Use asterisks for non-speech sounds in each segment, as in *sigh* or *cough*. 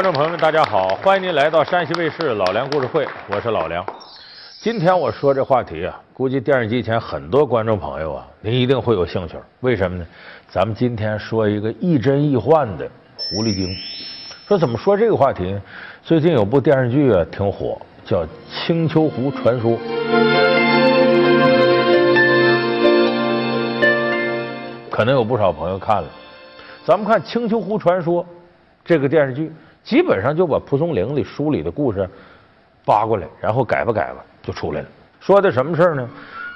观众朋友们，大家好！欢迎您来到山西卫视老梁故事会，我是老梁。今天我说这话题啊，估计电视机前很多观众朋友啊，您一定会有兴趣。为什么呢？咱们今天说一个亦真亦幻的狐狸精。说怎么说这个话题呢？最近有部电视剧啊挺火，叫《青丘狐传说》。可能有不少朋友看了。咱们看《青丘狐传说》这个电视剧，基本上就把蒲松龄的书里的故事扒过来，然后改吧改吧就出来了。说的什么事儿呢？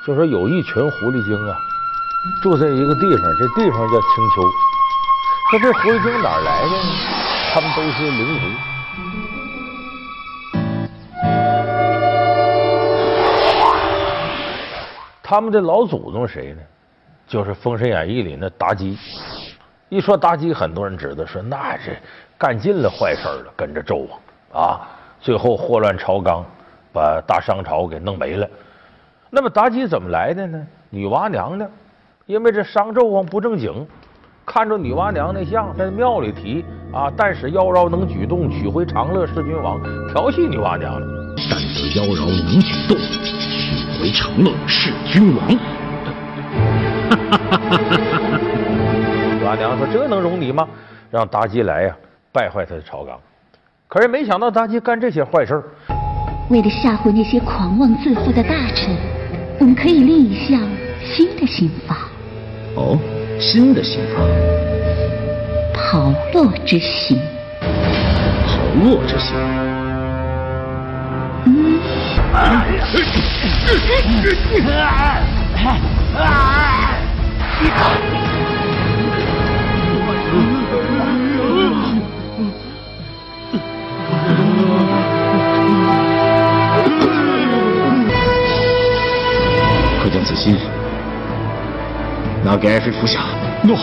就说有一群狐狸精啊，住在一个地方，这地方叫青丘。说这狐狸精哪儿来的呢？他们都是灵狐。他们的老祖宗谁呢？就是《封神演义》里那妲己。一说妲己，很多人知道，说那是干尽了坏事了，跟着纣王啊，最后祸乱朝纲，把大商朝给弄没了。那么妲己怎么来的呢？女娲娘娘，因为这商纣王不正经，看着女娲娘娘像在庙里提啊，但使妖娆能举动，取回长乐是君王，调戏女娲娘娘。但使妖娆能举动，取回长乐是君王。*laughs* 女娲娘说：“这能容你吗？让妲己来呀，败坏他的朝纲。可是没想到妲己干这些坏事为了吓唬那些狂妄自负的大臣，我们可以立一项新的刑罚。哦，新的刑罚？炮烙之刑。炮烙之刑。嗯。心拿给爱妃服下。诺。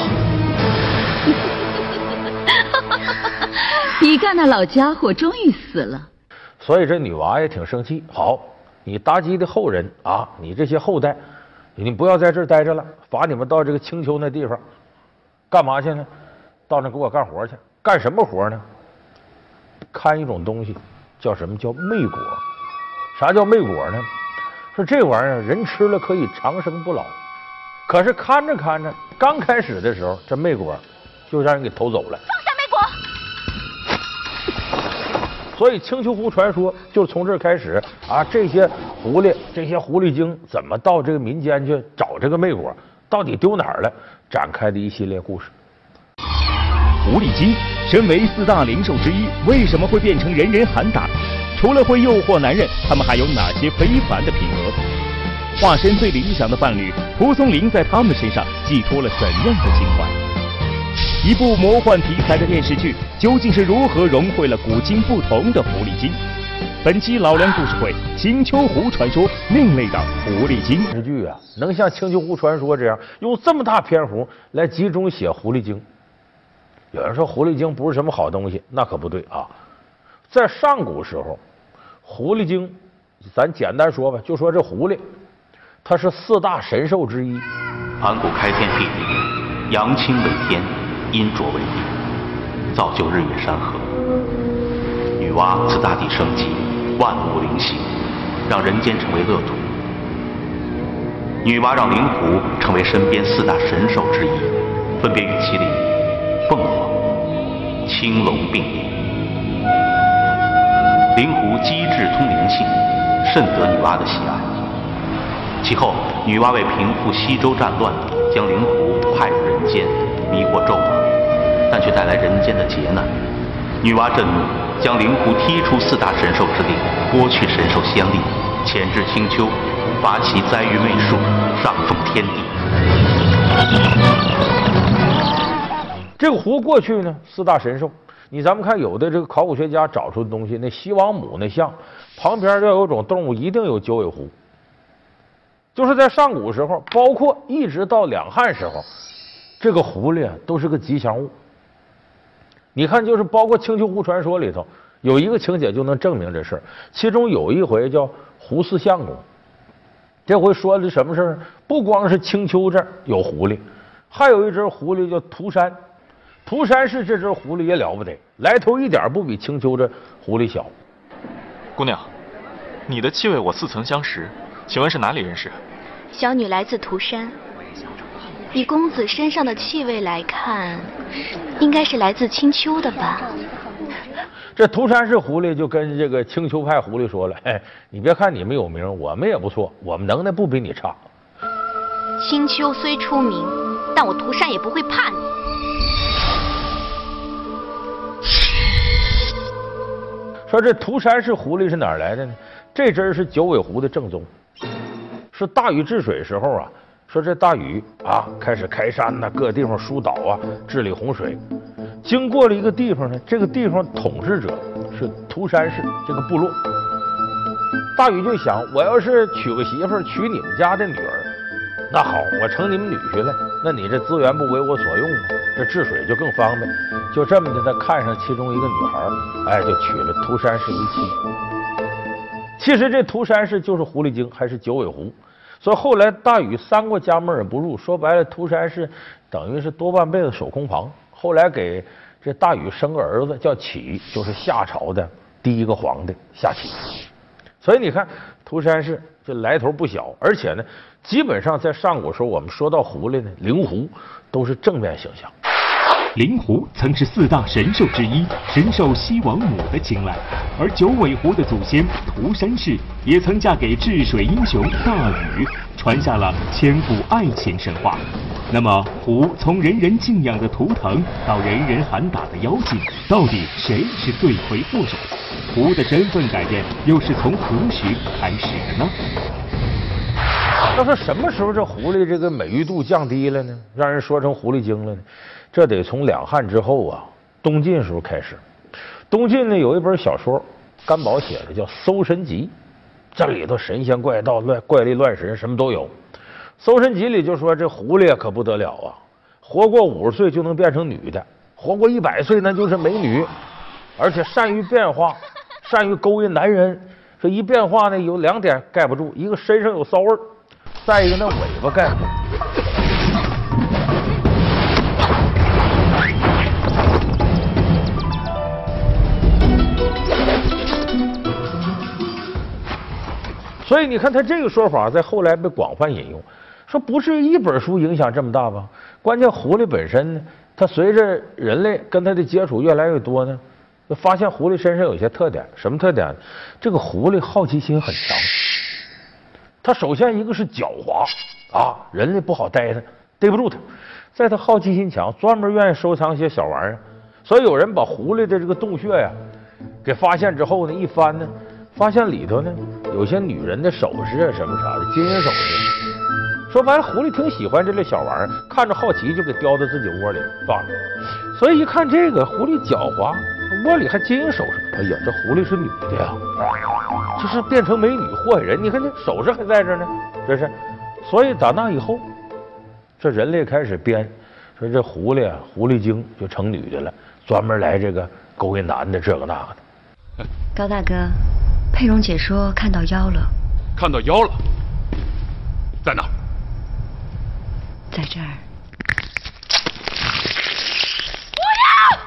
你干那老家伙终于死了。所以这女娃也挺生气。好，你妲己的后人啊，你这些后代。你不要在这儿待着了，罚你们到这个青丘那地方，干嘛去呢？到那给我干活去。干什么活呢？看一种东西，叫什么叫魅果？啥叫魅果呢？说这玩意儿人吃了可以长生不老。可是看着看着，刚开始的时候，这魅果就让人给偷走了。放下魅果。所以青丘狐传说就从这儿开始啊，这些。狐狸，这些狐狸精怎么到这个民间去找这个魅果？到底丢哪儿了？展开的一系列故事。狐狸精身为四大灵兽之一，为什么会变成人人喊打？除了会诱惑男人，他们还有哪些非凡的品格？化身最理想的伴侣，蒲松龄在他们身上寄托了怎样的情怀？一部魔幻题材的电视剧，究竟是如何融汇了古今不同的狐狸精？本期老梁故事会《青丘狐传说》另类的狐狸精电视剧啊，能像《青丘狐传说》这样用这么大篇幅来集中写狐狸精？有人说狐狸精不是什么好东西，那可不对啊！在上古时候，狐狸精，咱简单说吧，就说这狐狸，它是四大神兽之一。盘古开天辟地，阳清为天，阴浊为地，造就日月山河。女娲自大地生机。万物灵性，让人间成为乐土。女娲让灵狐成为身边四大神兽之一，分别与麒麟、凤凰、青龙并列。灵狐机智通灵性，甚得女娲的喜爱。其后，女娲为平复西周战乱，将灵狐派入人间，迷惑纣王，但却带来人间的劫难。女娲震怒。将灵狐踢出四大神兽之地，剥去神兽仙力，潜至青丘，罚其栽于媚术，上奉天地。这个狐过去呢，四大神兽，你咱们看有的这个考古学家找出的东西，那西王母那像旁边要有种动物，一定有九尾狐。就是在上古时候，包括一直到两汉时候，这个狐狸都是个吉祥物。你看，就是包括《青丘狐传说》里头有一个情节就能证明这事儿。其中有一回叫狐四相公，这回说的什么事儿？不光是青丘这儿有狐狸，还有一只狐狸叫涂山。涂山氏这只狐狸也了不得，来头一点不比青丘这狐狸小。姑娘，你的气味我似曾相识，请问是哪里人士？小女来自涂山。以公子身上的气味来看，应该是来自青丘的吧？这涂山氏狐狸就跟这个青丘派狐狸说了：“ *laughs* 哎，你别看你们有名，我们也不错，我们能耐不比你差。青丘虽出名，但我涂山也不会怕你。”说这涂山氏狐狸是哪儿来的呢？这只是九尾狐的正宗，是大禹治水时候啊。说这大禹啊，开始开山呐，各地方疏导啊，治理洪水。经过了一个地方呢，这个地方统治者是涂山氏这个部落。大禹就想，我要是娶个媳妇儿娶你们家的女儿，那好，我成你们女婿了，那你这资源不为我所用吗？这治水就更方便。就这么的，他看上其中一个女孩，哎，就娶了涂山氏为妻。其实这涂山氏就是狐狸精，还是九尾狐。所以后来大禹三过家门而不入，说白了，涂山氏等于是多半辈子守空房。后来给这大禹生个儿子叫启，就是夏朝的第一个皇帝夏启。所以你看，涂山氏这来头不小，而且呢，基本上在上古时候，我们说到狐狸呢，灵狐都是正面形象。灵狐曾是四大神兽之一，深受西王母的青睐。而九尾狐的祖先涂山氏也曾嫁给治水英雄大禹，传下了千古爱情神话。那么，狐从人人敬仰的图腾到人人喊打的妖精，到底谁是罪魁祸首？狐的身份改变又是从何时开始的呢？要说什么时候这狐狸这个美誉度降低了呢？让人说成狐狸精了呢？这得从两汉之后啊，东晋时候开始。东晋呢有一本小说，甘宝写的叫《搜神集》，这里头神仙怪道、乱怪力乱神什么都有。《搜神集》里就说这狐狸可不得了啊，活过五十岁就能变成女的，活过一百岁那就是美女，而且善于变化，善于勾引男人。这一变化呢，有两点盖不住：一个身上有骚味儿，再一个那尾巴盖。所以你看，他这个说法在后来被广泛引用，说不是一本书影响这么大吧？关键狐狸本身呢，它随着人类跟它的接触越来越多呢，就发现狐狸身上有些特点。什么特点？这个狐狸好奇心很强。它首先一个是狡猾啊，人类不好待它，逮不住它。在它好奇心强，专门愿意收藏一些小玩意儿。所以有人把狐狸的这个洞穴呀给发现之后呢，一翻呢。发现里头呢有些女人的首饰啊什么啥的金银首饰，说白了狐狸挺喜欢这类小玩意儿，看着好奇就给叼到自己窝里放着。所以一看这个狐狸狡猾，窝里还金银首饰，哎呀，这狐狸是女的呀，这是变成美女祸害人。你看这首饰还在这呢，这是。所以打那以后，这人类开始编，说这狐狸啊，狐狸精就成女的了，专门来这个勾引男的这个那个的。高大哥。佩蓉姐说看到妖了，看到妖了，在哪？在这儿。不要！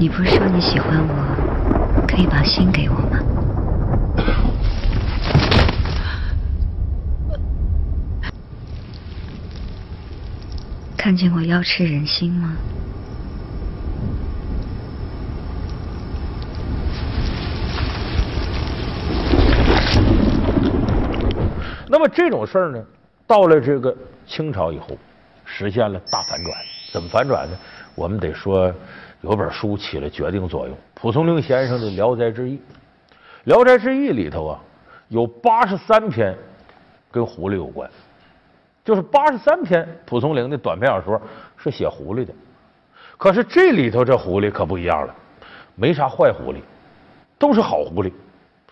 你不是说你喜欢我，可以把心给我吗？看见过妖吃人心吗？那么这种事儿呢，到了这个清朝以后，实现了大反转。怎么反转呢？我们得说有本书起了决定作用。蒲松龄先生的《聊斋志异》，《聊斋志异》里头啊，有八十三篇跟狐狸有关。就是八十三篇蒲松龄的短篇小说是写狐狸的，可是这里头这狐狸可不一样了，没啥坏狐狸，都是好狐狸，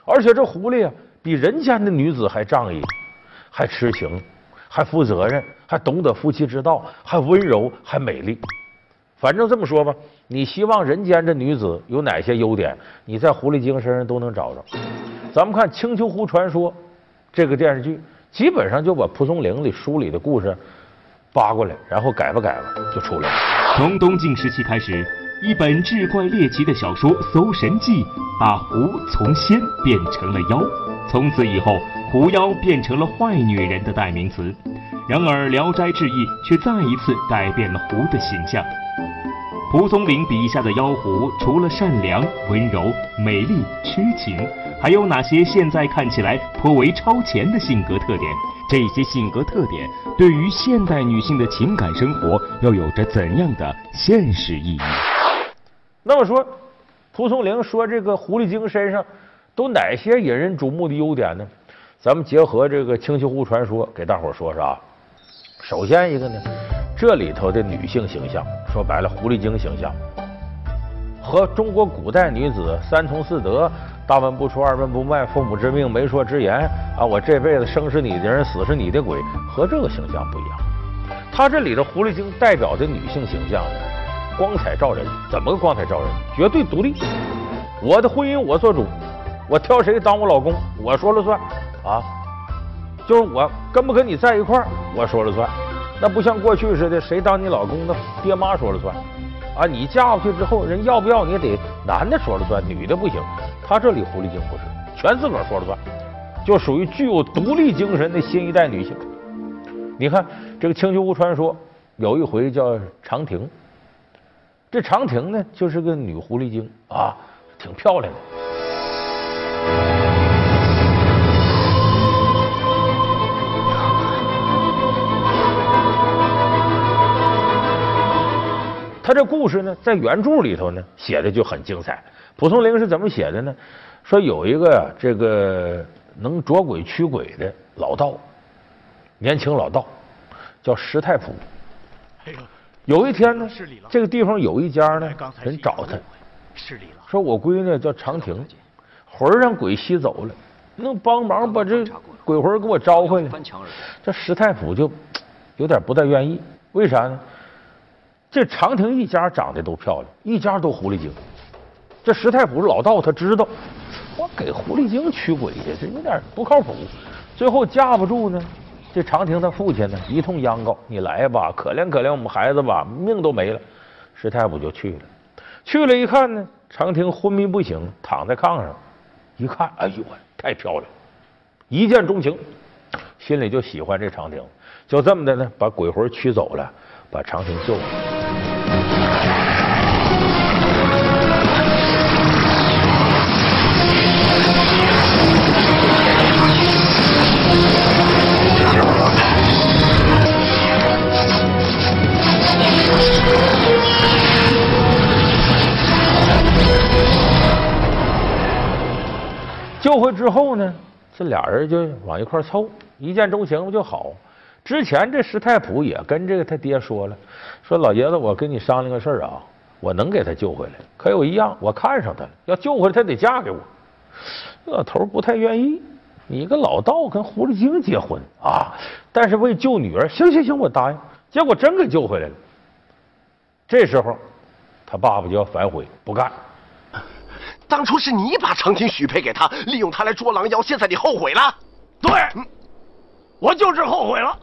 而且这狐狸啊比人间的女子还仗义，还痴情，还负责任，还懂得夫妻之道，还温柔，还美丽。反正这么说吧，你希望人间这女子有哪些优点，你在狐狸精身上都能找着。咱们看《青丘狐传说》这个电视剧。基本上就把蒲松龄的书里的故事扒过来，然后改吧改吧就出来了。从东晋时期开始，一本志怪猎奇的小说《搜神记》把狐从仙变成了妖，从此以后，狐妖变成了坏女人的代名词。然而，《聊斋志异》却再一次改变了狐的形象。蒲松龄笔下的妖狐，除了善良、温柔、美丽、痴情，还有哪些现在看起来颇为超前的性格特点？这些性格特点对于现代女性的情感生活又有着怎样的现实意义？那么说，蒲松龄说这个狐狸精身上都哪些引人瞩目的优点呢？咱们结合这个青丘狐传说，给大伙说说啊。首先一个呢。这里头的女性形象，说白了，狐狸精形象，和中国古代女子三从四德、大门不出二门不迈、父母之命、媒妁之言啊，我这辈子生是你的人，死是你的鬼，和这个形象不一样。他这里的狐狸精代表的女性形象，光彩照人。怎么个光彩照人？绝对独立，我的婚姻我做主，我挑谁当我老公我说了算啊，就是我跟不跟你在一块儿我说了算。那不像过去似的，谁当你老公，那爹妈说了算啊！你嫁过去之后，人要不要你得男的说了算，女的不行。他这里狐狸精不是，全自个儿说了算，就属于具有独立精神的新一代女性。你看这个青丘狐传说，有一回叫长亭，这长亭呢就是个女狐狸精啊，挺漂亮的。他这故事呢，在原著里头呢写的就很精彩。蒲松龄是怎么写的呢？说有一个这个能捉鬼驱鬼的老道，年轻老道叫石太仆。有一天呢，这个地方有一家呢人找他，说我闺女叫长亭，魂让鬼吸走了，能帮忙把这鬼魂给我招回来？这石太仆就有点不太愿意，为啥呢？这长亭一家长得都漂亮，一家都狐狸精。这石太仆老道他知道，我给狐狸精驱鬼去，这有点不靠谱。最后架不住呢，这长亭他父亲呢一通央告：“你来吧，可怜可怜我们孩子吧，命都没了。”石太仆就去了，去了一看呢，长亭昏迷不醒，躺在炕上，一看，哎呦，太漂亮，一见钟情，心里就喜欢这长亭，就这么的呢，把鬼魂驱走了，把长亭救了。救回之后呢，这俩人就往一块凑，一见钟情不就好？之前这石太普也跟这个他爹说了，说老爷子，我跟你商量个事儿啊，我能给他救回来，可有一样，我看上他了，要救回来他得嫁给我。老头不太愿意，你个老道跟狐狸精结婚啊？但是为救女儿，行行行，我答应。结果真给救回来了。这时候他爸爸就要反悔，不干。当初是你把长亭许配给他，利用他来捉狼妖，现在你后悔了？对，我就是后悔了。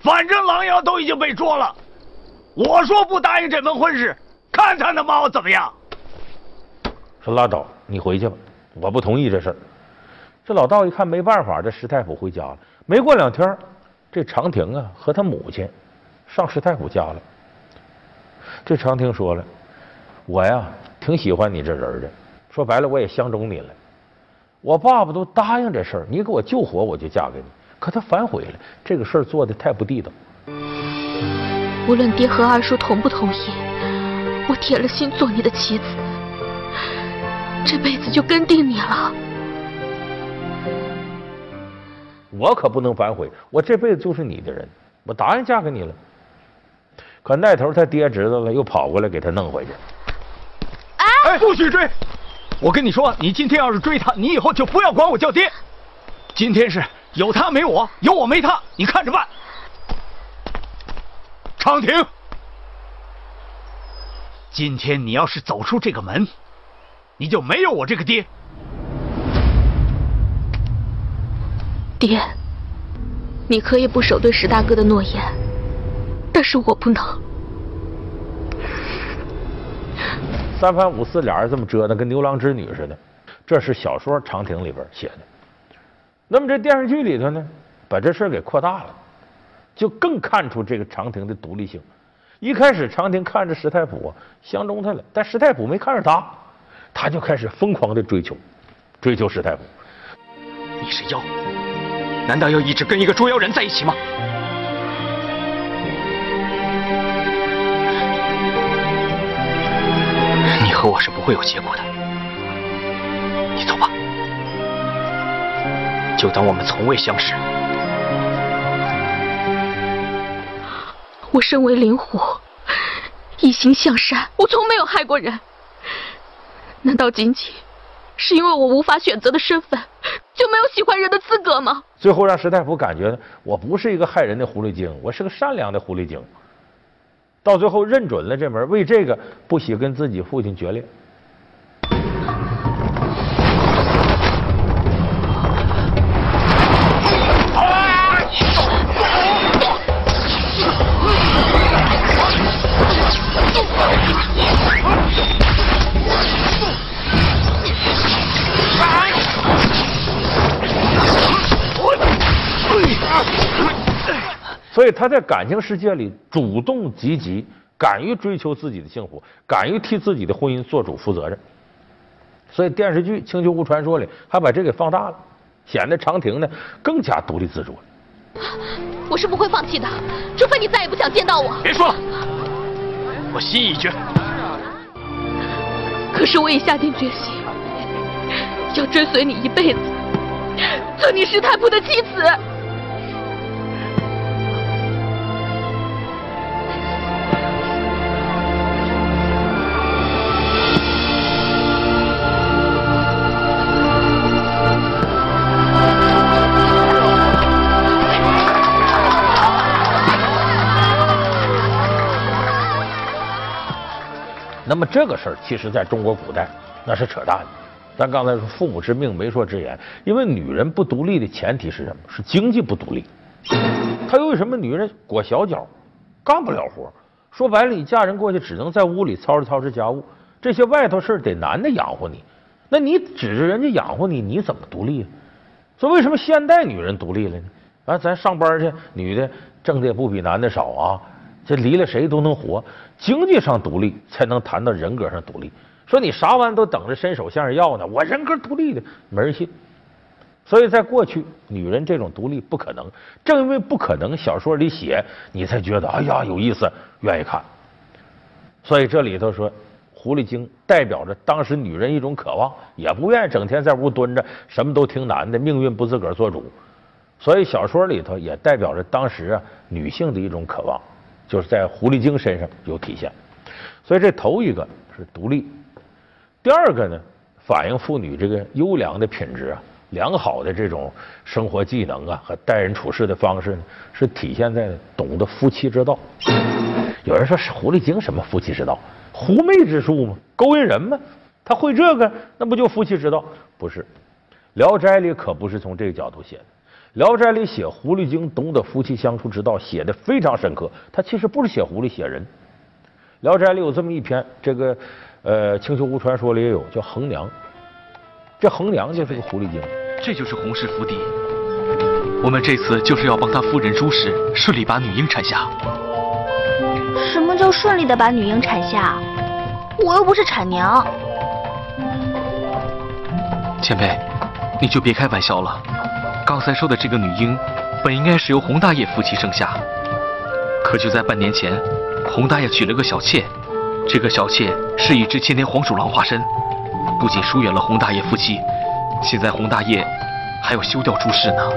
反正狼妖都已经被捉了，我说不答应这门婚事，看他能把我怎么样？说拉倒，你回去吧，我不同意这事儿。这老道一看没办法，这石太仆回家了。没过两天，这长亭啊和他母亲上石太仆家了。这长亭说了：“我呀挺喜欢你这人的，说白了我也相中你了。我爸爸都答应这事儿，你给我救活我就嫁给你。”可他反悔了，这个事儿做的太不地道。无论爹和二叔同不同意，我铁了心做你的妻子，这辈子就跟定你了。我可不能反悔，我这辈子就是你的人，我答应嫁给你了。可那头他爹知道了，又跑过来给他弄回去。哎，不许追！我跟你说，你今天要是追他，你以后就不要管我叫爹。今天是。有他没我，有我没他，你看着办。长亭，今天你要是走出这个门，你就没有我这个爹。爹，你可以不守对石大哥的诺言，但是我不能。三番五次，俩人这么折腾，跟牛郎织女似的。这是小说《长亭》里边写的。那么这电视剧里头呢，把这事给扩大了，就更看出这个长亭的独立性。一开始，长亭看着石太普相中他了，但石太普没看上他，他就开始疯狂的追求，追求石太普。你是妖，难道要一直跟一个捉妖人在一起吗？你和我是不会有结果的，就当我们从未相识。我身为灵狐，一心向善，我从没有害过人。难道仅仅是因为我无法选择的身份，就没有喜欢人的资格吗？最后让石太夫感觉我不是一个害人的狐狸精，我是个善良的狐狸精。到最后认准了这门，为这个不惜跟自己父亲决裂。所以他在感情世界里主动积极，敢于追求自己的幸福，敢于替自己的婚姻做主负责任。所以电视剧《青丘狐传说》里还把这给放大了，显得长亭呢更加独立自主了。我是不会放弃的，除非你再也不想见到我。别说了，我心意已决。可是我已下定决心，要追随你一辈子，做你石太仆的妻子。那么这个事儿，其实在中国古代那是扯淡的。咱刚才说父母之命，媒妁之言，因为女人不独立的前提是什么？是经济不独立。她为什么女人裹小脚，干不了活？说白了，你嫁人过去，只能在屋里操持操持家务，这些外头事得男的养活你。那你指着人家养活你，你怎么独立？所以为什么现代女人独立了呢？啊，咱上班去，女的挣的也不比男的少啊。这离了谁都能活，经济上独立才能谈到人格上独立。说你啥玩意都等着伸手向人要呢？我人格独立的没人信。所以在过去，女人这种独立不可能。正因为不可能，小说里写你才觉得哎呀有意思，愿意看。所以这里头说，狐狸精代表着当时女人一种渴望，也不愿意整天在屋蹲着，什么都听男的，命运不自个儿做主。所以小说里头也代表着当时啊女性的一种渴望。就是在狐狸精身上有体现，所以这头一个是独立，第二个呢，反映妇女这个优良的品质啊，良好的这种生活技能啊和待人处事的方式呢，是体现在懂得夫妻之道。有人说是狐狸精什么夫妻之道？狐媚之术吗？勾引人吗？他会这个，那不就夫妻之道？不是，《聊斋》里可不是从这个角度写的。《聊斋》里写狐狸精懂得夫妻相处之道，写的非常深刻。他其实不是写狐狸，写人。《聊斋》里有这么一篇，这个呃《青丘狐传说》里也有，叫衡娘。这衡娘就是个狐狸精。这就是洪氏府邸。我们这次就是要帮他夫人朱氏顺利把女婴产下。什么叫顺利的把女婴产下？我又不是产娘。前辈，你就别开玩笑了。刚才说的这个女婴，本应该是由洪大爷夫妻生下，可就在半年前，洪大爷娶了个小妾，这个小妾是一只千年黄鼠狼化身，不仅疏远了洪大爷夫妻，现在洪大爷还要休掉朱氏呢。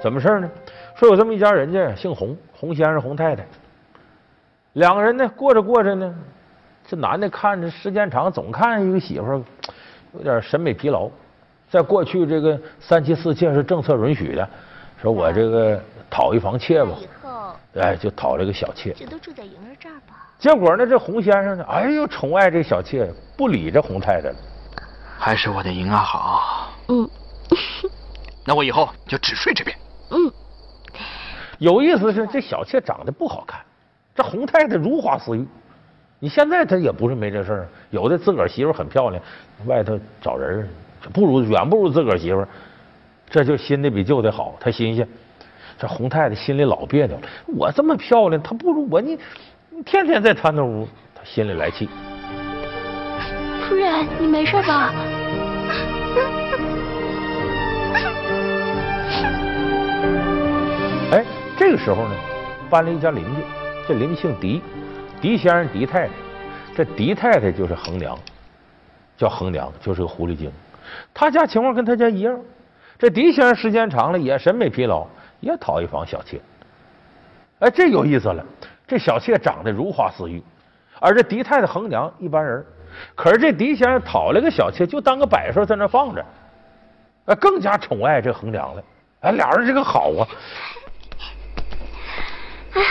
怎么事呢？说有这么一家人家，姓洪，洪先生、洪太太，两个人呢过着过着呢，这男的看着时间长，总看一个媳妇儿有点审美疲劳。在过去，这个三妻四妾是政策允许的，说我这个讨一房妾吧，哎，就讨了个小妾。这都住在莹儿这儿吧。结果呢，这洪先生呢，哎呦，宠爱这小妾，不理这洪太太了。还是我的莹儿好。嗯。*laughs* 那我以后就只睡这边。嗯。*laughs* 有意思是这小妾长得不好看，这洪太太如花似玉。你现在她也不是没这事儿，有的自个儿媳妇很漂亮，外头找人不如远不如自个儿媳妇，这就新的比旧的好，他新鲜。这洪太太心里老别扭了，我这么漂亮，她不如我，你你天天在她那屋，她心里来气。夫人，你没事吧？*laughs* 哎，这个时候呢，搬了一家邻居，这邻居姓狄，狄先生、狄太太，这狄太太就是横娘，叫横娘，就是个狐狸精。他家情况跟他家一样，这狄先生时间长了也审美疲劳。也讨一房小妾，哎，这有意思了。这小妾长得如花似玉，而这狄太太横娘一般人。可是这狄先生讨了个小妾，就当个摆设在那放着，哎，更加宠爱这横娘了。哎，俩人这个好啊。哎，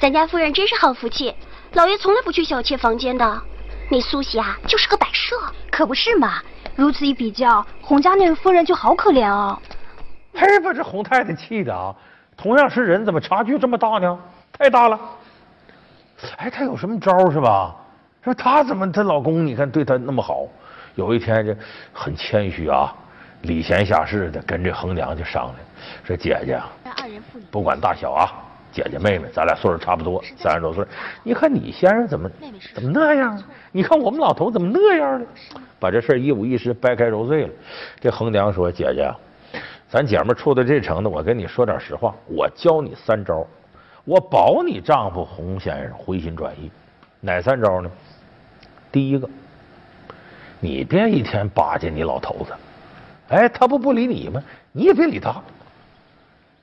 咱家夫人真是好福气，老爷从来不去小妾房间的。那苏西啊，就是个摆设，可不是嘛？如此一比较，洪家那位夫人就好可怜哦。嘿，把这洪太太气的啊！同样是人，怎么差距这么大呢？太大了！哎，她有什么招是吧？说她怎么她老公你看对她那么好？有一天这很谦虚啊，礼贤下士的跟这横娘就商量，说姐姐，不管大小啊，姐姐妹妹，咱俩岁数差不多，三十多岁。你看你先生怎么怎么那样？你看我们老头怎么那样呢？把这事一五一十掰开揉碎了。这横娘说：“姐姐。”咱姐们处到这程度，我跟你说点实话，我教你三招，我保你丈夫洪先生回心转意。哪三招呢？第一个，你别一天巴结你老头子，哎，他不不理你吗？你也别理他。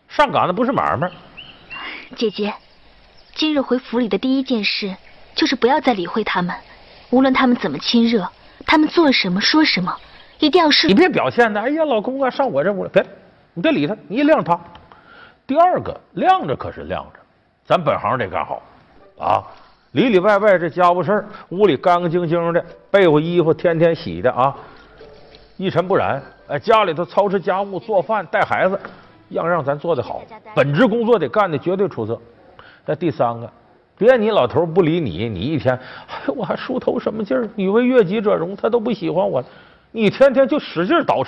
上岗的不是买卖。姐姐，今日回府里的第一件事就是不要再理会他们，无论他们怎么亲热，他们做什么说什么，一定要是。你别表现的，哎呀，老公啊，上我这屋来，别。你别理他，你一晾他。第二个晾着可是晾着，咱本行得干好啊，里里外外这家务事屋里干干净净的，被窝衣服天天洗的啊，一尘不染。哎，家里头操持家务、做饭、带孩子，样样咱做的好，本职工作得干的绝对出色。那第三个，别你老头不理你，你一天，哎，我还梳头什么劲儿？女为悦己者容，他都不喜欢我，你天天就使劲倒饬，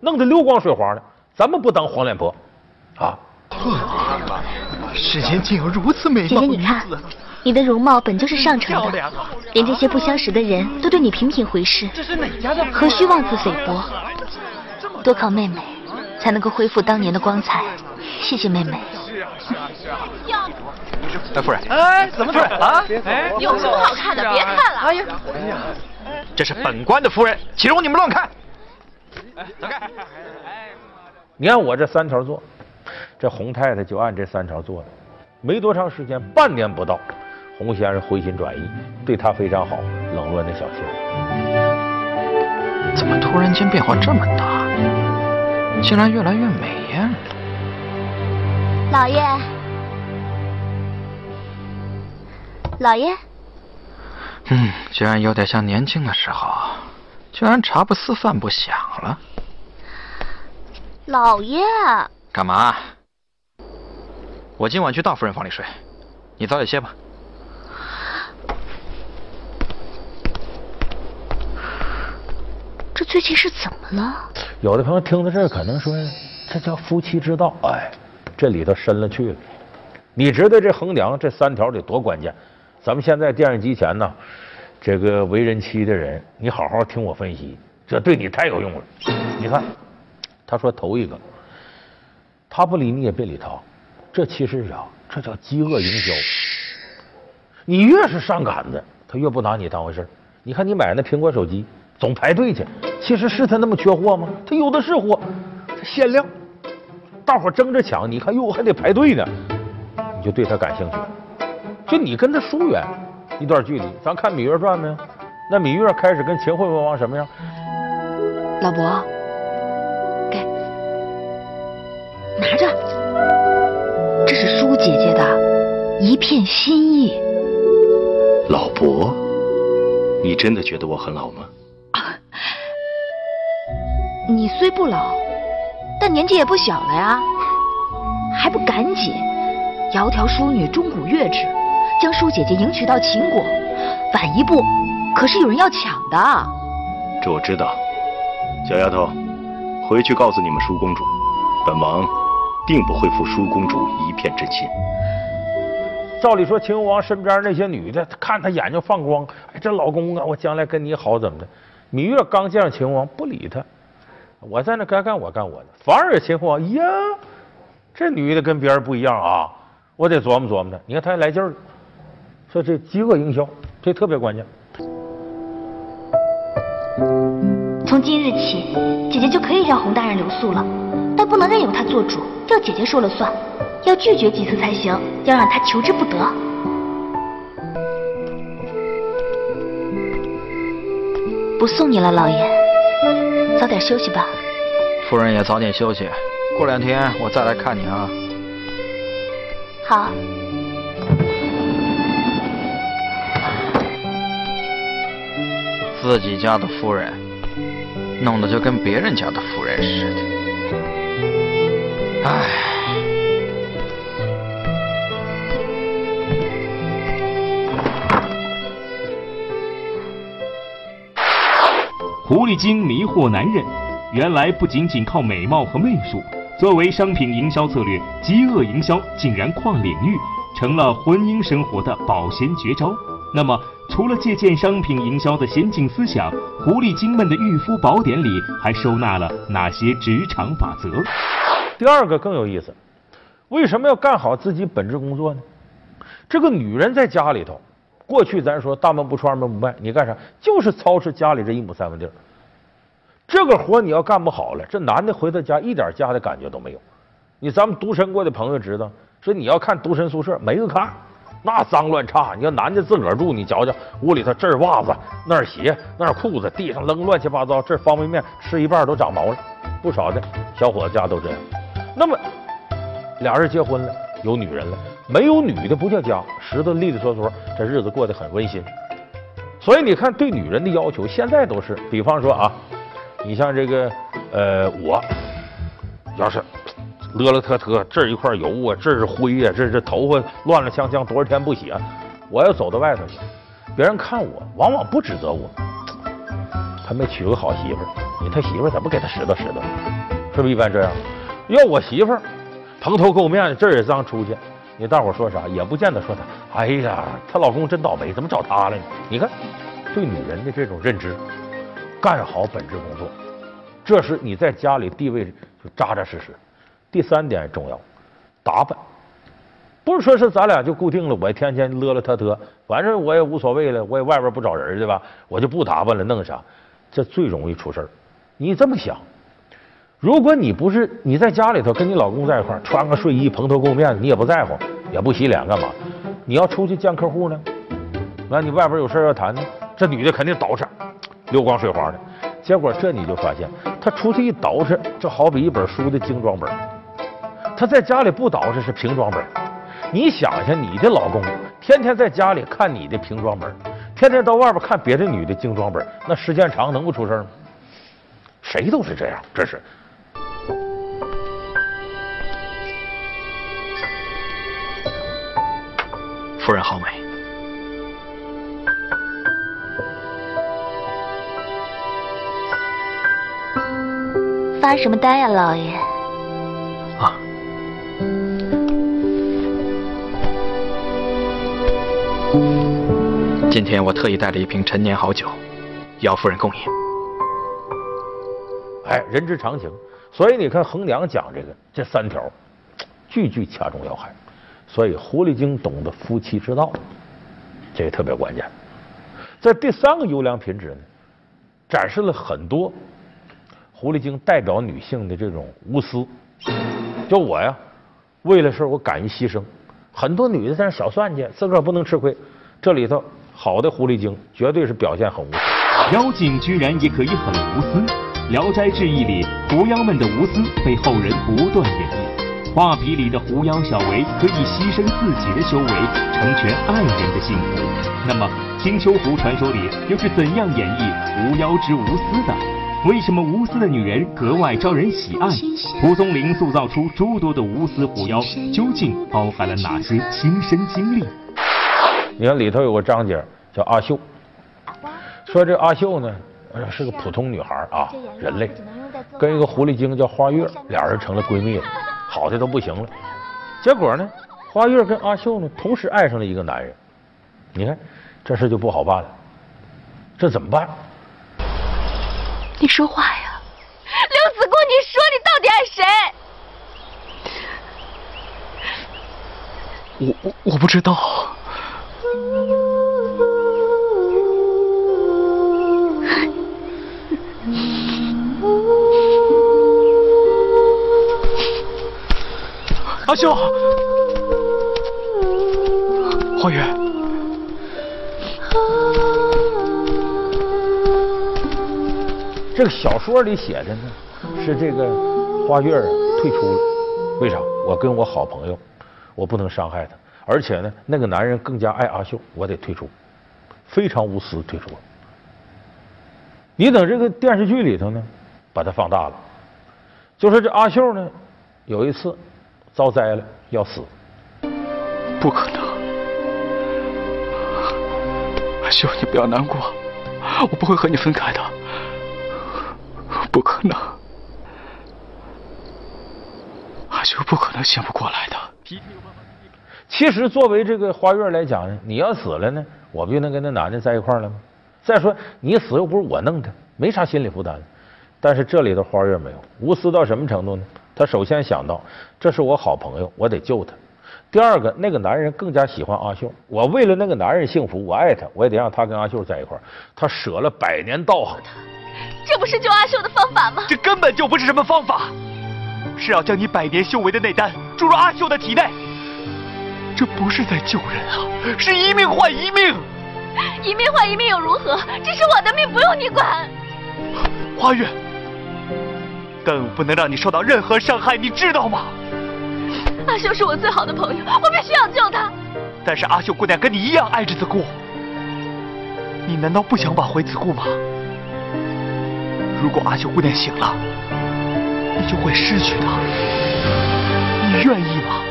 弄得溜光水滑的。咱们不当黄脸婆，啊！世间竟有如此美貌姐姐，你看，你的容貌本就是上乘的，连这些不相识的人都对你频频回视，何须妄自菲薄？多靠妹妹，才能够恢复当年的光彩。谢谢妹妹。是啊是啊是啊。哎，夫人，哎，怎么夫人啊？哎，有什么好看的？别看了。哎呀，哎呀这是本官的夫人，岂容你们乱看？哎走开。你按我这三条做，这洪太太就按这三条做的，没多长时间，半年不到，洪先生回心转意，对她非常好，冷落那小妾。怎么突然间变化这么大？竟然越来越美艳了！老爷，老爷，嗯，居然有点像年轻的时候，居然茶不思饭不想了。老爷，干嘛？我今晚去大夫人房里睡，你早点歇吧。这最近是怎么了？有的朋友听到这儿可能说，这叫夫妻之道。哎，这里头深了去了。你知道这横梁这三条得多关键？咱们现在电视机前呢，这个为人妻的人，你好好听我分析，这对你太有用了。你看。他说：“头一个，他不理你也别理他，这其实是啥，这叫饥饿营销。你越是上杆子，他越不拿你当回事你看你买那苹果手机，总排队去，其实是他那么缺货吗？他有的是货，他限量，大伙争着抢。你看哟，还得排队呢，你就对他感兴趣了。就你跟他疏远一段距离。咱看《芈月传》没有？那芈月开始跟秦惠文王什么样？老伯。”给拿着，这是舒姐姐的一片心意。老伯，你真的觉得我很老吗？你虽不老，但年纪也不小了呀，还不不赶紧？窈窕淑女，钟鼓乐之，将舒姐姐迎娶到秦国，晚一步，可是有人要抢的。这我知道。小丫头，回去告诉你们舒公主，本王定不会负舒公主一片真心。照理说，秦王王身边那些女的看他眼睛放光，哎，这老公啊，我将来跟你好怎么的？芈月刚见上秦王，不理他，我在那该干我干我的。反而秦王呀，这女的跟别人不一样啊，我得琢磨琢磨她。你看她还来劲儿了，说这饥饿营销，这特别关键。从今日起，姐姐就可以让洪大人留宿了，但不能任由他做主，要姐姐说了算，要拒绝几次才行，要让他求之不得。不送你了，老爷，早点休息吧。夫人也早点休息，过两天我再来看你啊。好。自己家的夫人，弄得就跟别人家的夫人似的。唉。狐狸精迷惑男人，原来不仅仅靠美貌和媚术，作为商品营销策略，饥饿营销竟然跨领域，成了婚姻生活的保鲜绝招。那么，除了借鉴商品营销的先进思想，狐狸精们的御夫宝典里还收纳了哪些职场法则？第二个更有意思，为什么要干好自己本职工作呢？这个女人在家里头，过去咱说大门不出二门不迈，你干啥？就是操持家里这一亩三分地儿。这个活你要干不好了，这男的回到家一点家的感觉都没有。你咱们独身过的朋友知道，说你要看独身宿舍没人看。那脏乱差，你要男的自个儿住，你瞧瞧，屋里头这儿袜子，那儿鞋，那儿裤子，地上扔乱七八糟，这方便面吃一半都长毛了，不少的小伙子家都这样。那么俩人结婚了，有女人了，没有女的不叫家，石头利利索索，这日子过得很温馨。所以你看，对女人的要求现在都是，比方说啊，你像这个呃，我要是。勒勒特特，这一块油啊，这是灰呀，这这头发乱了锵锵，多少天不洗啊？我要走到外头去，别人看我，往往不指责我，他没娶个好媳妇儿，你他媳妇儿怎么给他拾掇拾掇？是不是一般这样？要我媳妇儿蓬头垢面，这也脏出去，你大伙说啥？也不见得说他。哎呀，她老公真倒霉，怎么找她了呢？你看，对女人的这种认知，干好本职工作，这是你在家里地位就扎扎实实。第三点重要，打扮，不是说是咱俩就固定了，我天天乐乐特特，反正我也无所谓了，我也外边不找人对吧？我就不打扮了，弄啥？这最容易出事儿。你这么想，如果你不是你在家里头跟你老公在一块儿，穿个睡衣蓬头垢面，你也不在乎，也不洗脸干嘛？你要出去见客户呢？那你外边有事要谈呢？这女的肯定捯饬，溜光水滑的。结果这你就发现，她出去一捯饬，就好比一本书的精装本。他在家里不捯饬是平装本，你想想，你的老公天天在家里看你的平装本，天天到外边看别的女的精装本，那时间长能不出事吗？谁都是这样，这是。夫人好美，发什么呆呀，老爷？今天我特意带了一瓶陈年好酒，姚夫人共饮。哎，人之常情。所以你看，衡娘讲这个这三条，句句掐中要害。所以狐狸精懂得夫妻之道，这个特别关键。在第三个优良品质呢，展示了很多狐狸精代表女性的这种无私。就我呀，为了事我敢于牺牲。很多女的在那小算计，自个儿不能吃亏。这里头好的狐狸精绝对是表现很无私。妖精居然也可以很无私，《聊斋志异》里狐妖们的无私被后人不断演绎。画皮里的狐妖小维可以牺牲自己的修为，成全爱人的幸福。那么，青丘狐传说里又是怎样演绎狐妖之无私的？为什么无私的女人格外招人喜爱？蒲松龄塑造出诸多的无私狐妖，究竟包含了哪些亲身经历？你看里头有个章节叫阿秀，说这阿秀呢是个普通女孩啊，人类，跟一个狐狸精叫花月，俩人成了闺蜜了，*laughs* 好的都不行了。结果呢，花月跟阿秀呢同时爱上了一个男人，你看这事就不好办了，这怎么办？你说话呀，刘子固，你说你到底爱谁？我我我不知道。阿秀，花月。这个小说里写的呢，是这个花月退出了，为啥？我跟我好朋友，我不能伤害他，而且呢，那个男人更加爱阿秀，我得退出，非常无私退出。你等这个电视剧里头呢，把它放大了，就说这阿秀呢，有一次遭灾了，要死，不可能，阿秀，你不要难过，我不会和你分开的。不可能，阿秀不可能醒不过来的。其实作为这个花月来讲呢，你要死了呢，我不就能跟那男的在一块了吗？再说你死又不是我弄的，没啥心理负担。但是这里的花月没有无私到什么程度呢？他首先想到这是我好朋友，我得救他。第二个，那个男人更加喜欢阿秀，我为了那个男人幸福，我爱他，我也得让他跟阿秀在一块他舍了百年道行。这不是救阿秀的方法吗？这根本就不是什么方法，是要将你百年修为的内丹注入阿秀的体内。这不是在救人啊，是一命换一命。一命换一命又如何？这是我的命，不用你管。花月，更不能让你受到任何伤害，你知道吗？阿秀是我最好的朋友，我必须要救她。但是阿秀姑娘跟你一样爱着子固，你难道不想挽回子固吗？如果阿秀姑娘醒了，你就会失去她，你愿意吗？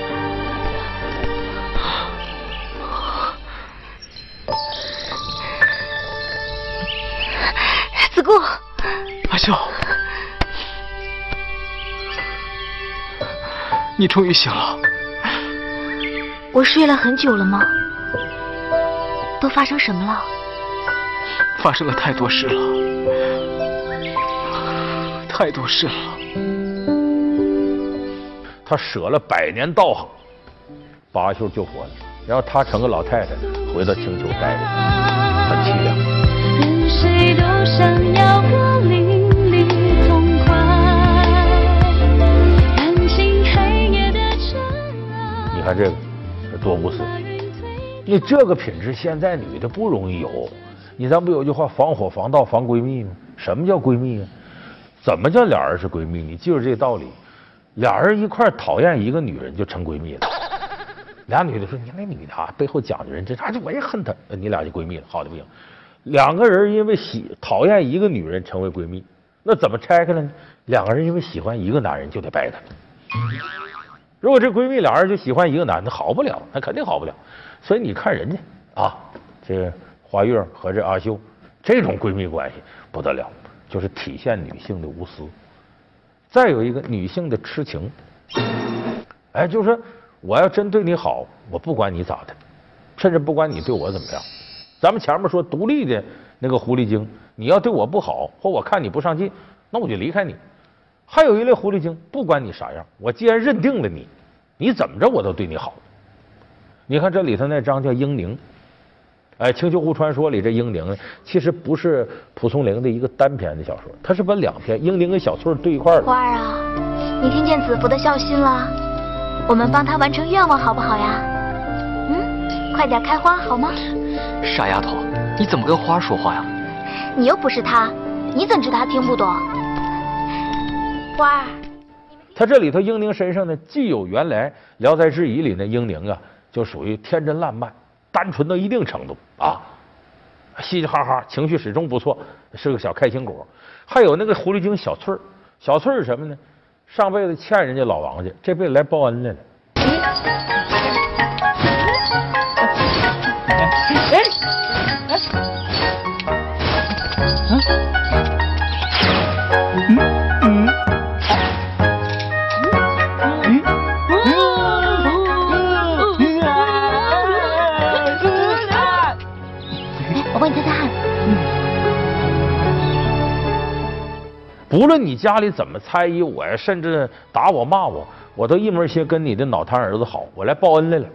阿秀，你终于醒了。我睡了很久了吗？都发生什么了？发生了太多事了。太多事了，他舍了百年道行，把阿秀救活了，然后他成个老太太，回到青丘待着，看这个，这多无私！你这个品质，现在女的不容易有。你咱不有句话，防火防盗防闺蜜吗？什么叫闺蜜啊？怎么叫俩人是闺蜜？你记住这个道理，俩人一块讨厌一个女人就成闺蜜了。俩女的说：“你那女的啊，背后讲究人，这啥就我也恨她。”你俩就闺蜜了，好的不行。两个人因为喜讨厌一个女人成为闺蜜，那怎么拆开了呢？两个人因为喜欢一个男人就得掰开。如果这闺蜜俩人就喜欢一个男的，好不了，那肯定好不了。所以你看人家啊，这个花月和这阿秀这种闺蜜关系不得了。就是体现女性的无私，再有一个女性的痴情。哎，就是说我要真对你好，我不管你咋的，甚至不管你对我怎么样。咱们前面说独立的那个狐狸精，你要对我不好，或我看你不上进，那我就离开你。还有一类狐狸精，不管你啥样，我既然认定了你，你怎么着我都对你好。你看这里头那张叫英宁。哎，《青丘狐传说》里这英宁呢，其实不是蒲松龄的一个单篇的小说，它是分两篇，英宁跟小翠对一块儿。花儿啊，你听见子服的孝心了？我们帮他完成愿望好不好呀？嗯，快点开花好吗？傻丫头，你怎么跟花说话呀？你又不是他，你怎知道他听不懂？花儿，他这里头英宁身上呢，既有原来《聊斋志异》里那英宁啊，就属于天真烂漫。单纯到一定程度啊，嘻嘻哈哈，情绪始终不错，是个小开心果。还有那个狐狸精小翠儿，小翠儿是什么呢？上辈子欠人家老王家，这辈子来报恩来了。不论你家里怎么猜疑我呀，甚至打我骂我，我都一门心跟你的脑瘫儿子好，我来报恩来了。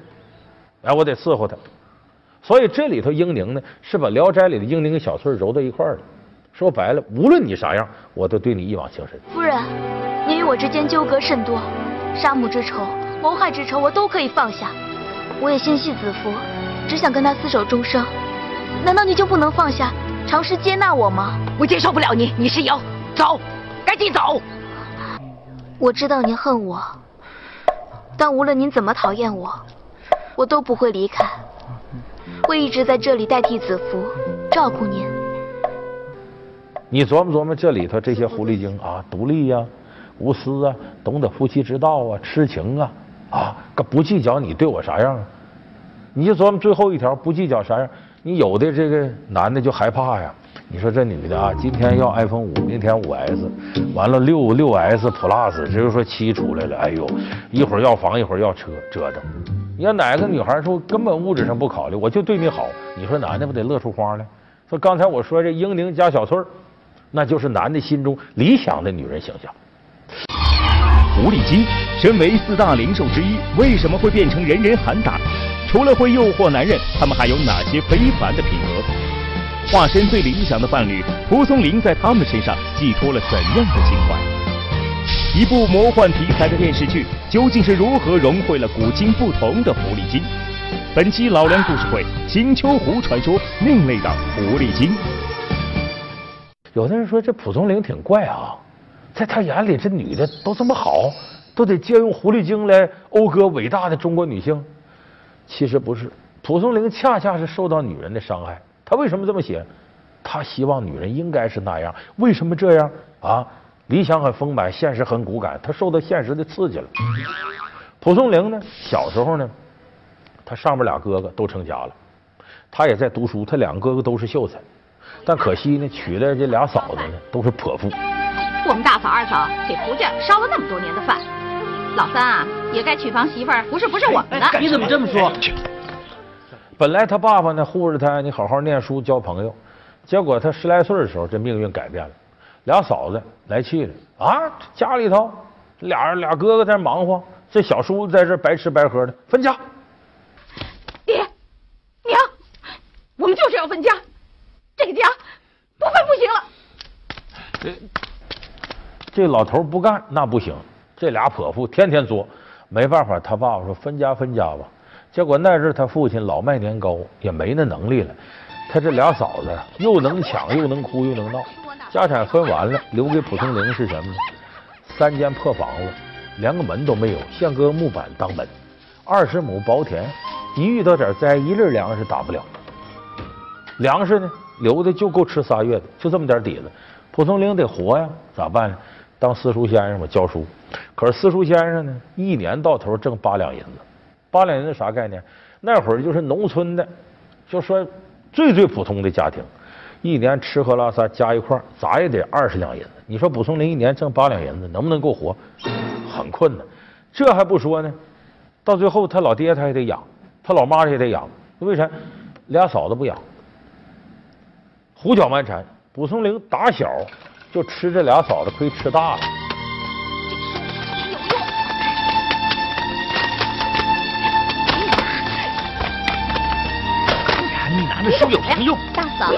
哎，我得伺候他。所以这里头英宁呢，是把《聊斋》里的英宁跟小翠揉到一块儿了。说白了，无论你啥样，我都对你一往情深。夫人，你与我之间纠葛甚多，杀母之仇、谋害之仇，我都可以放下。我也心系子服，只想跟他厮守终生。难道你就不能放下，尝试接纳我吗？我接受不了你，你是妖，走，赶紧走。我知道您恨我，但无论您怎么讨厌我，我都不会离开，会一直在这里代替子服照顾您。你琢磨琢磨这里头这些狐狸精啊，独立呀、无私啊，懂得夫妻之道啊，痴情啊，啊，可不计较你对我啥样啊？你就琢磨最后一条，不计较啥样。你有的这个男的就害怕呀。你说这女的啊，今天要 iPhone 五，明天五 S，完了六六 S Plus，只有说七出来了，哎呦，一会儿要房，一会儿要车，折腾。你要哪个女孩说根本物质上不考虑，我就对你好，你说男的不得乐出花来？说刚才我说这英宁加小翠儿。那就是男的心中理想的女人形象。狐狸精身为四大灵兽之一，为什么会变成人人喊打？除了会诱惑男人，他们还有哪些非凡的品格？化身最理想的伴侣，蒲松龄在他们身上寄托了怎样的情怀？一部魔幻题材的电视剧，究竟是如何融汇了古今不同的狐狸精？本期老梁故事会：青丘狐传说另类的狐狸精。有的人说这蒲松龄挺怪啊，在他眼里这女的都这么好，都得借用狐狸精来讴歌伟大的中国女性。其实不是，蒲松龄恰恰是受到女人的伤害。他为什么这么写？他希望女人应该是那样。为什么这样啊？理想很丰满，现实很骨感。他受到现实的刺激了。蒲松龄呢，小时候呢，他上面俩哥哥都成家了，他也在读书。他两个哥哥都是秀才。但可惜呢，娶的这俩嫂子呢都是泼妇。我们大嫂、二嫂给蒲家烧了那么多年的饭，老三啊也该娶房媳妇儿，不是不是我们的。你怎么这么说？本来他爸爸呢护着他，你好好念书交朋友，结果他十来岁的时候，这命运改变了，俩嫂子来气了啊！家里头俩俩哥哥在那忙活，这小叔在这白吃白喝的，分家。爹娘，我们就是要分家。这个家不分不行了。这这老头不干那不行，这俩泼妇天天作，没办法。他爸爸说分家分家吧。结果那阵他父亲老卖年糕，也没那能力了。他这俩嫂子又能抢又能哭又能闹，家产分完了，留给蒲松龄是什么呢？三间破房子，连个门都没有，现搁木板当门。二十亩薄田，一遇到点灾，一粒粮食打不了。粮食呢？留的就够吃仨月的，就这么点底子。蒲松龄得活呀，咋办呢？当私塾先生吧，教书。可是私塾先生呢，一年到头挣八两银子。八两银子啥概念？那会儿就是农村的，就说最最普通的家庭，一年吃喝拉撒加一块咋也得二十两银子。你说蒲松龄一年挣八两银子，能不能够活？很困难。这还不说呢，到最后他老爹他也得养，他老妈也得养。为啥？俩嫂子不养。胡搅蛮缠，蒲松龄打小就吃这俩嫂子亏吃大了。拿着书有什么用？大嫂，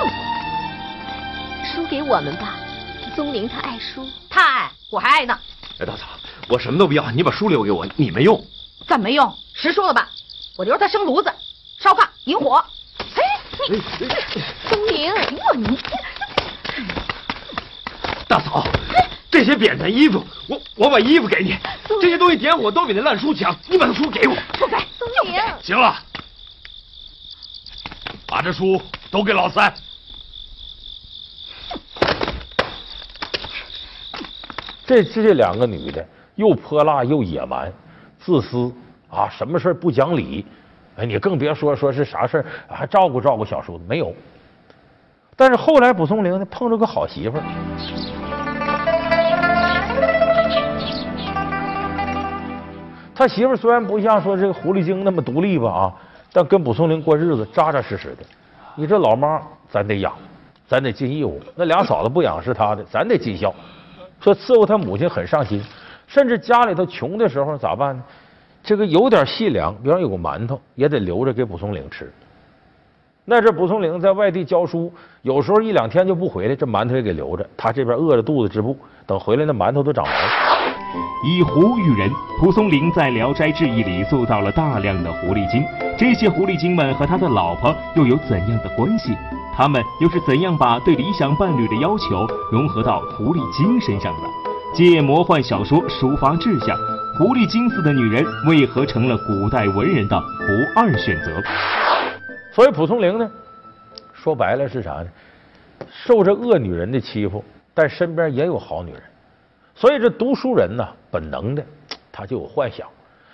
书给我们吧。松龄他爱书，他爱，我还爱呢。哎，大嫂，我什么都不要，你把书留给我，你没用。怎么没用？实说了吧，我留着他生炉子、烧炕、引火。哎，你松龄，我你大嫂，这些扁担衣服，我我把衣服给你。这些东西点火都比那烂书强，你把那书给我。不给，松龄。行了，把这书都给老三。这这这两个女的又泼辣又野蛮，自私啊，什么事不讲理，哎，你更别说说是啥事儿，还照顾照顾小叔子没有。但是后来卜松龄呢，碰着个好媳妇儿。他媳妇儿虽然不像说这个狐狸精那么独立吧啊，但跟蒲松龄过日子扎扎实实的。你这老妈咱得养，咱得尽义务。那俩嫂子不养是他的，咱得尽孝。说伺候他母亲很上心，甚至家里头穷的时候咋办呢？这个有点细粮，比方有个馒头，也得留着给蒲松龄吃。那这蒲松龄在外地教书，有时候一两天就不回来，这馒头也给留着。他这边饿着肚子织布，等回来那馒头都长毛。以狐喻人，蒲松龄在《聊斋志异》里塑造了大量的狐狸精。这些狐狸精们和他的老婆又有怎样的关系？他们又是怎样把对理想伴侣的要求融合到狐狸精身上的？借魔幻小说抒发志向。狐狸精似的女人为何成了古代文人的不二选择？所以蒲松龄呢，说白了是啥呢？受着恶女人的欺负，但身边也有好女人。所以这读书人呢，本能的 *tsk* 他就有幻想，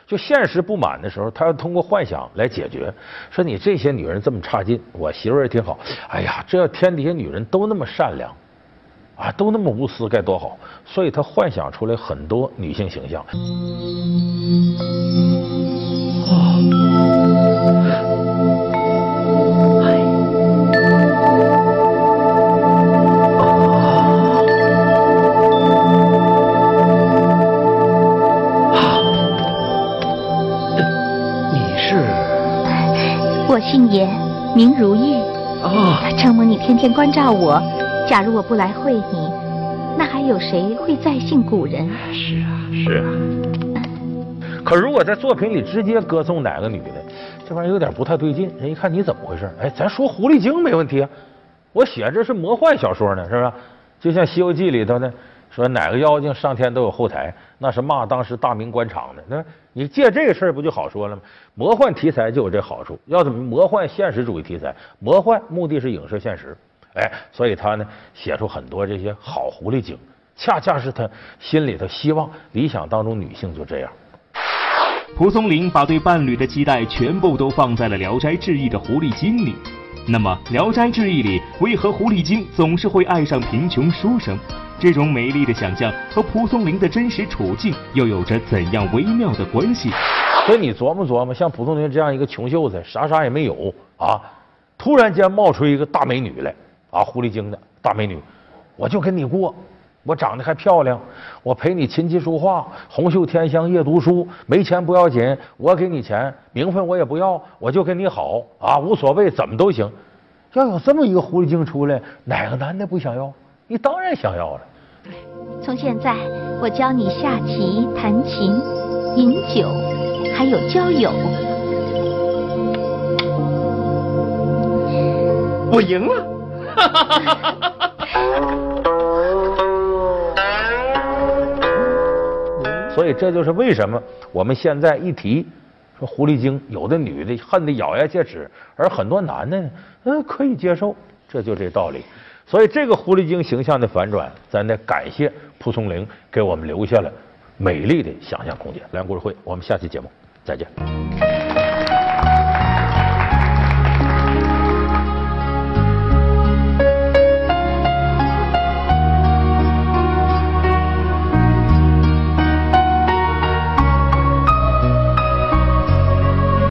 就现实不满的时候，他要通过幻想来解决。说你这些女人这么差劲，我媳妇儿也挺好。哎呀，这要天底下女人都那么善良。啊，都那么无私，该多好！所以他幻想出来很多女性形象。姓严，名如玉。哦，承蒙你天天关照我。假如我不来会你，那还有谁会再信古人？是啊，是啊。可如果在作品里直接歌颂哪个女的，这玩意儿有点不太对劲。人一看你怎么回事？哎，咱说狐狸精没问题啊。我写这是魔幻小说呢，是不是？就像《西游记》里头呢，说哪个妖精上天都有后台，那是骂当时大明官场的。那你借这个事儿不就好说了吗？魔幻题材就有这好处。要怎么魔幻现实主义题材？魔幻目的是影射现实。哎，所以他呢写出很多这些好狐狸精，恰恰是他心里头希望、理想当中女性就这样。蒲松龄把对伴侣的期待全部都放在了《聊斋志异》的狐狸精里。那么，《聊斋志异》里为何狐狸精总是会爱上贫穷书生？这种美丽的想象和蒲松龄的真实处境又有着怎样微妙的关系？所以你琢磨琢磨，像蒲松龄这样一个穷秀才，啥啥也没有啊，突然间冒出一个大美女来。啊，狐狸精的大美女，我就跟你过，我长得还漂亮，我陪你琴棋书画，红袖添香夜读书，没钱不要紧，我给你钱，名分我也不要，我就跟你好啊，无所谓，怎么都行。要有这么一个狐狸精出来，哪个男的不想要？你当然想要了。从现在，我教你下棋、弹琴、饮酒，还有交友。我赢了。*laughs* 所以这就是为什么我们现在一提说狐狸精，有的女的恨得咬牙切齿，而很多男的呢，嗯，可以接受，这就这道理。所以这个狐狸精形象的反转，咱得感谢蒲松龄给我们留下了美丽的想象空间。梁，故事会，我们下期节目再见。